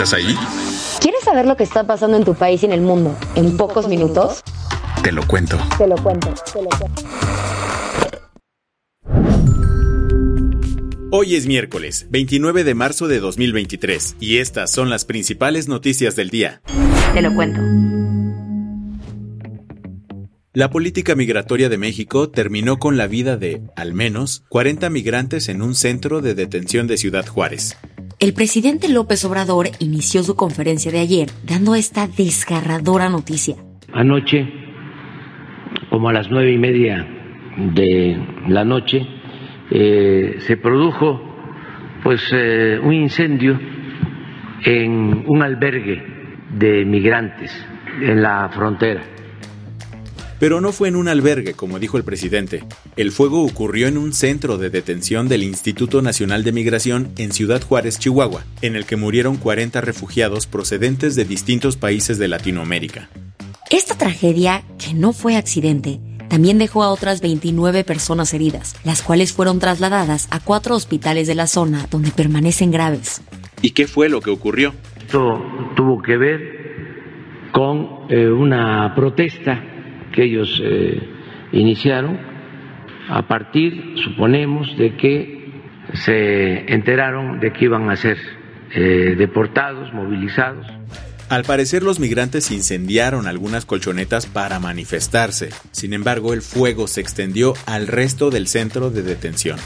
¿Estás ahí? ¿Quieres saber lo que está pasando en tu país y en el mundo en pocos minutos? Te lo cuento. Te lo cuento, te lo cuento. Hoy es miércoles, 29 de marzo de 2023, y estas son las principales noticias del día. Te lo cuento. La política migratoria de México terminó con la vida de, al menos, 40 migrantes en un centro de detención de Ciudad Juárez. El presidente López Obrador inició su conferencia de ayer dando esta desgarradora noticia. Anoche, como a las nueve y media de la noche, eh, se produjo pues eh, un incendio en un albergue de migrantes en la frontera. Pero no fue en un albergue, como dijo el presidente. El fuego ocurrió en un centro de detención del Instituto Nacional de Migración en Ciudad Juárez, Chihuahua, en el que murieron 40 refugiados procedentes de distintos países de Latinoamérica. Esta tragedia, que no fue accidente, también dejó a otras 29 personas heridas, las cuales fueron trasladadas a cuatro hospitales de la zona donde permanecen graves. ¿Y qué fue lo que ocurrió? Esto tuvo que ver con eh, una protesta que ellos eh, iniciaron a partir, suponemos, de que se enteraron de que iban a ser eh, deportados, movilizados. Al parecer los migrantes incendiaron algunas colchonetas para manifestarse. Sin embargo, el fuego se extendió al resto del centro de detención.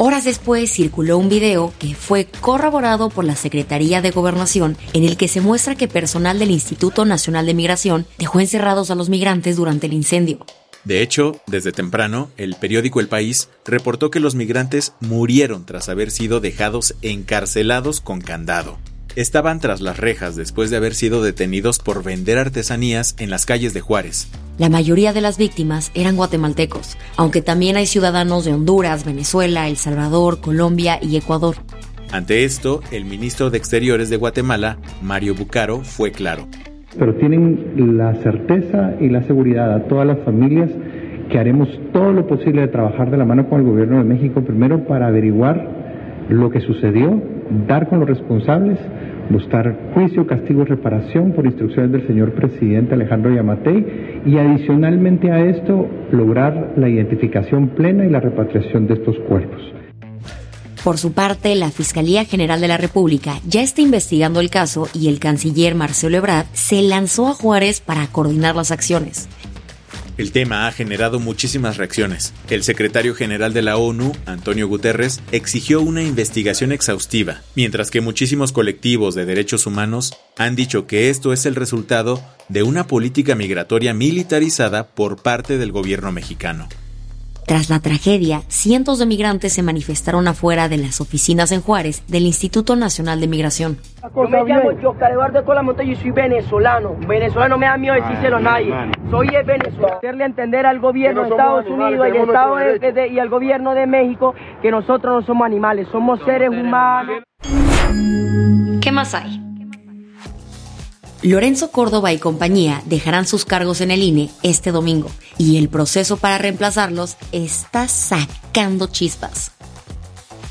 Horas después circuló un video que fue corroborado por la Secretaría de Gobernación en el que se muestra que personal del Instituto Nacional de Migración dejó encerrados a los migrantes durante el incendio. De hecho, desde temprano, el periódico El País reportó que los migrantes murieron tras haber sido dejados encarcelados con candado. Estaban tras las rejas después de haber sido detenidos por vender artesanías en las calles de Juárez. La mayoría de las víctimas eran guatemaltecos, aunque también hay ciudadanos de Honduras, Venezuela, El Salvador, Colombia y Ecuador. Ante esto, el ministro de Exteriores de Guatemala, Mario Bucaro, fue claro. Pero tienen la certeza y la seguridad a todas las familias que haremos todo lo posible de trabajar de la mano con el gobierno de México, primero para averiguar lo que sucedió, dar con los responsables, buscar juicio, castigo y reparación por instrucciones del señor presidente Alejandro Yamatei y adicionalmente a esto lograr la identificación plena y la repatriación de estos cuerpos. Por su parte, la Fiscalía General de la República ya está investigando el caso y el canciller Marcelo Ebrard se lanzó a Juárez para coordinar las acciones. El tema ha generado muchísimas reacciones. El secretario general de la ONU, Antonio Guterres, exigió una investigación exhaustiva, mientras que muchísimos colectivos de derechos humanos han dicho que esto es el resultado de una política migratoria militarizada por parte del gobierno mexicano. Tras la tragedia, cientos de migrantes se manifestaron afuera de las oficinas en Juárez del Instituto Nacional de Migración. Yo me llamo Oscar Eduardo Cola Montoya y soy venezolano. Venezolano no me da miedo decírselo a nadie. Soy el venezolano. Hacerle entender al gobierno de Estados Unidos y, Estado de, de, y al gobierno de México que nosotros no somos animales, somos seres humanos. ¿Qué más hay? Lorenzo Córdoba y compañía dejarán sus cargos en el INE este domingo y el proceso para reemplazarlos está sacando chispas.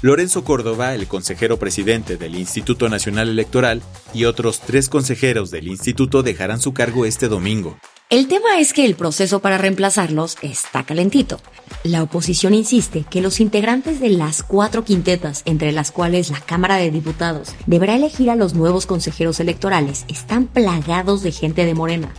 Lorenzo Córdoba, el consejero presidente del Instituto Nacional Electoral, y otros tres consejeros del instituto dejarán su cargo este domingo. El tema es que el proceso para reemplazarlos está calentito. La oposición insiste que los integrantes de las cuatro quintetas, entre las cuales la Cámara de Diputados deberá elegir a los nuevos consejeros electorales, están plagados de gente de Morena.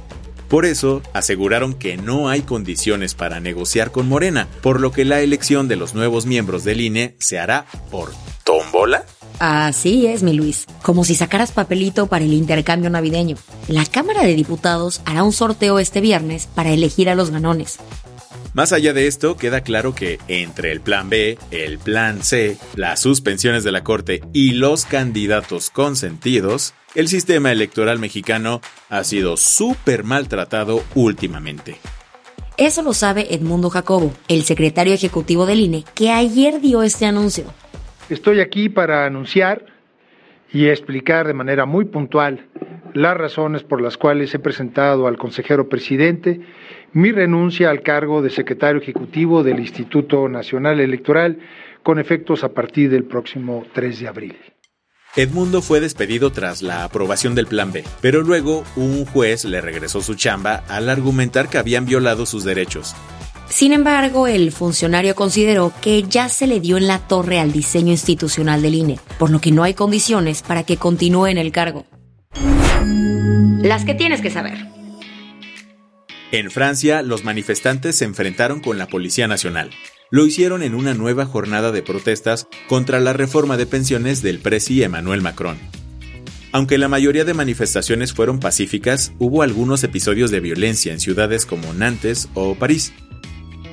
Por eso, aseguraron que no hay condiciones para negociar con Morena, por lo que la elección de los nuevos miembros del INE se hará por tómbola. Así es, mi Luis, como si sacaras papelito para el intercambio navideño. La Cámara de Diputados hará un sorteo este viernes para elegir a los ganones. Más allá de esto, queda claro que entre el plan B, el plan C, las suspensiones de la Corte y los candidatos consentidos, el sistema electoral mexicano ha sido súper maltratado últimamente. Eso lo sabe Edmundo Jacobo, el secretario ejecutivo del INE, que ayer dio este anuncio. Estoy aquí para anunciar y explicar de manera muy puntual las razones por las cuales he presentado al consejero presidente mi renuncia al cargo de secretario ejecutivo del Instituto Nacional Electoral con efectos a partir del próximo 3 de abril. Edmundo fue despedido tras la aprobación del Plan B, pero luego un juez le regresó su chamba al argumentar que habían violado sus derechos. Sin embargo, el funcionario consideró que ya se le dio en la torre al diseño institucional del INE, por lo que no hay condiciones para que continúe en el cargo. Las que tienes que saber. En Francia, los manifestantes se enfrentaron con la Policía Nacional. Lo hicieron en una nueva jornada de protestas contra la reforma de pensiones del presi Emmanuel Macron. Aunque la mayoría de manifestaciones fueron pacíficas, hubo algunos episodios de violencia en ciudades como Nantes o París.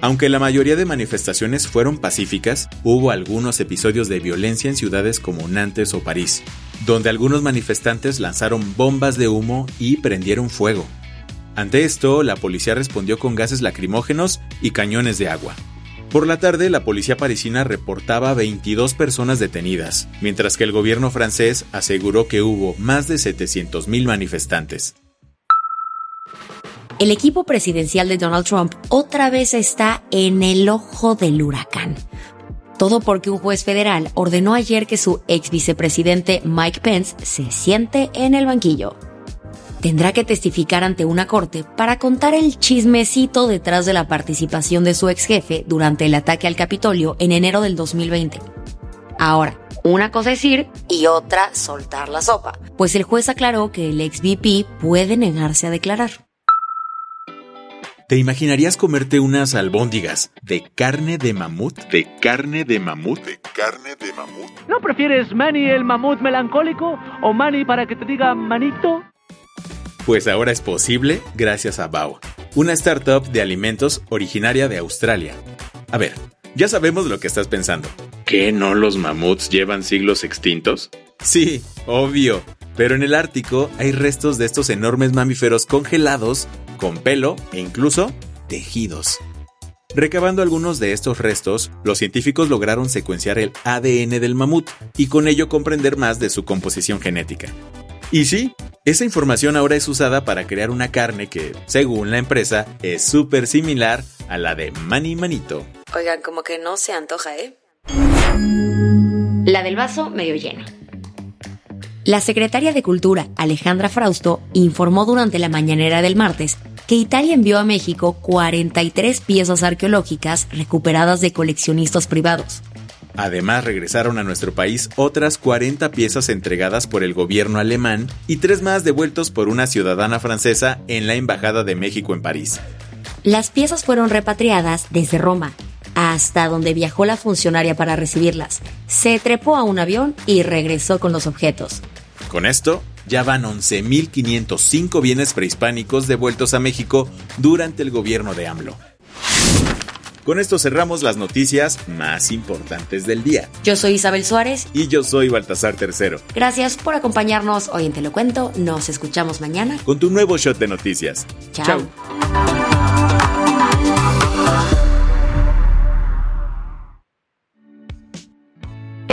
Aunque la mayoría de manifestaciones fueron pacíficas, hubo algunos episodios de violencia en ciudades como Nantes o París, donde algunos manifestantes lanzaron bombas de humo y prendieron fuego. Ante esto, la policía respondió con gases lacrimógenos y cañones de agua. Por la tarde, la policía parisina reportaba 22 personas detenidas, mientras que el gobierno francés aseguró que hubo más de 700.000 manifestantes. El equipo presidencial de Donald Trump otra vez está en el ojo del huracán. Todo porque un juez federal ordenó ayer que su ex vicepresidente Mike Pence se siente en el banquillo. Tendrá que testificar ante una corte para contar el chismecito detrás de la participación de su ex jefe durante el ataque al Capitolio en enero del 2020. Ahora, una cosa es ir y otra soltar la sopa, pues el juez aclaró que el ex VP puede negarse a declarar. ¿Te imaginarías comerte unas albóndigas de carne de mamut? ¿De carne de mamut? ¿De carne de mamut? ¿No prefieres Manny el mamut melancólico o Manny para que te diga manito? Pues ahora es posible gracias a Bao, una startup de alimentos originaria de Australia. A ver, ya sabemos lo que estás pensando. ¿Qué no los mamuts llevan siglos extintos? Sí, obvio. Pero en el Ártico hay restos de estos enormes mamíferos congelados con pelo e incluso tejidos. Recabando algunos de estos restos, los científicos lograron secuenciar el ADN del mamut y con ello comprender más de su composición genética. Y sí, esa información ahora es usada para crear una carne que, según la empresa, es súper similar a la de Mani Manito. Oigan, como que no se antoja, ¿eh? La del vaso medio lleno. La secretaria de Cultura, Alejandra Frausto, informó durante la mañanera del martes que Italia envió a México 43 piezas arqueológicas recuperadas de coleccionistas privados. Además, regresaron a nuestro país otras 40 piezas entregadas por el gobierno alemán y tres más devueltos por una ciudadana francesa en la Embajada de México en París. Las piezas fueron repatriadas desde Roma, hasta donde viajó la funcionaria para recibirlas. Se trepó a un avión y regresó con los objetos. Con esto, ya van 11.505 bienes prehispánicos devueltos a México durante el gobierno de AMLO. Con esto cerramos las noticias más importantes del día. Yo soy Isabel Suárez. Y yo soy Baltasar Tercero. Gracias por acompañarnos hoy en Te lo Cuento. Nos escuchamos mañana. Con tu nuevo shot de noticias. Chao. Chao.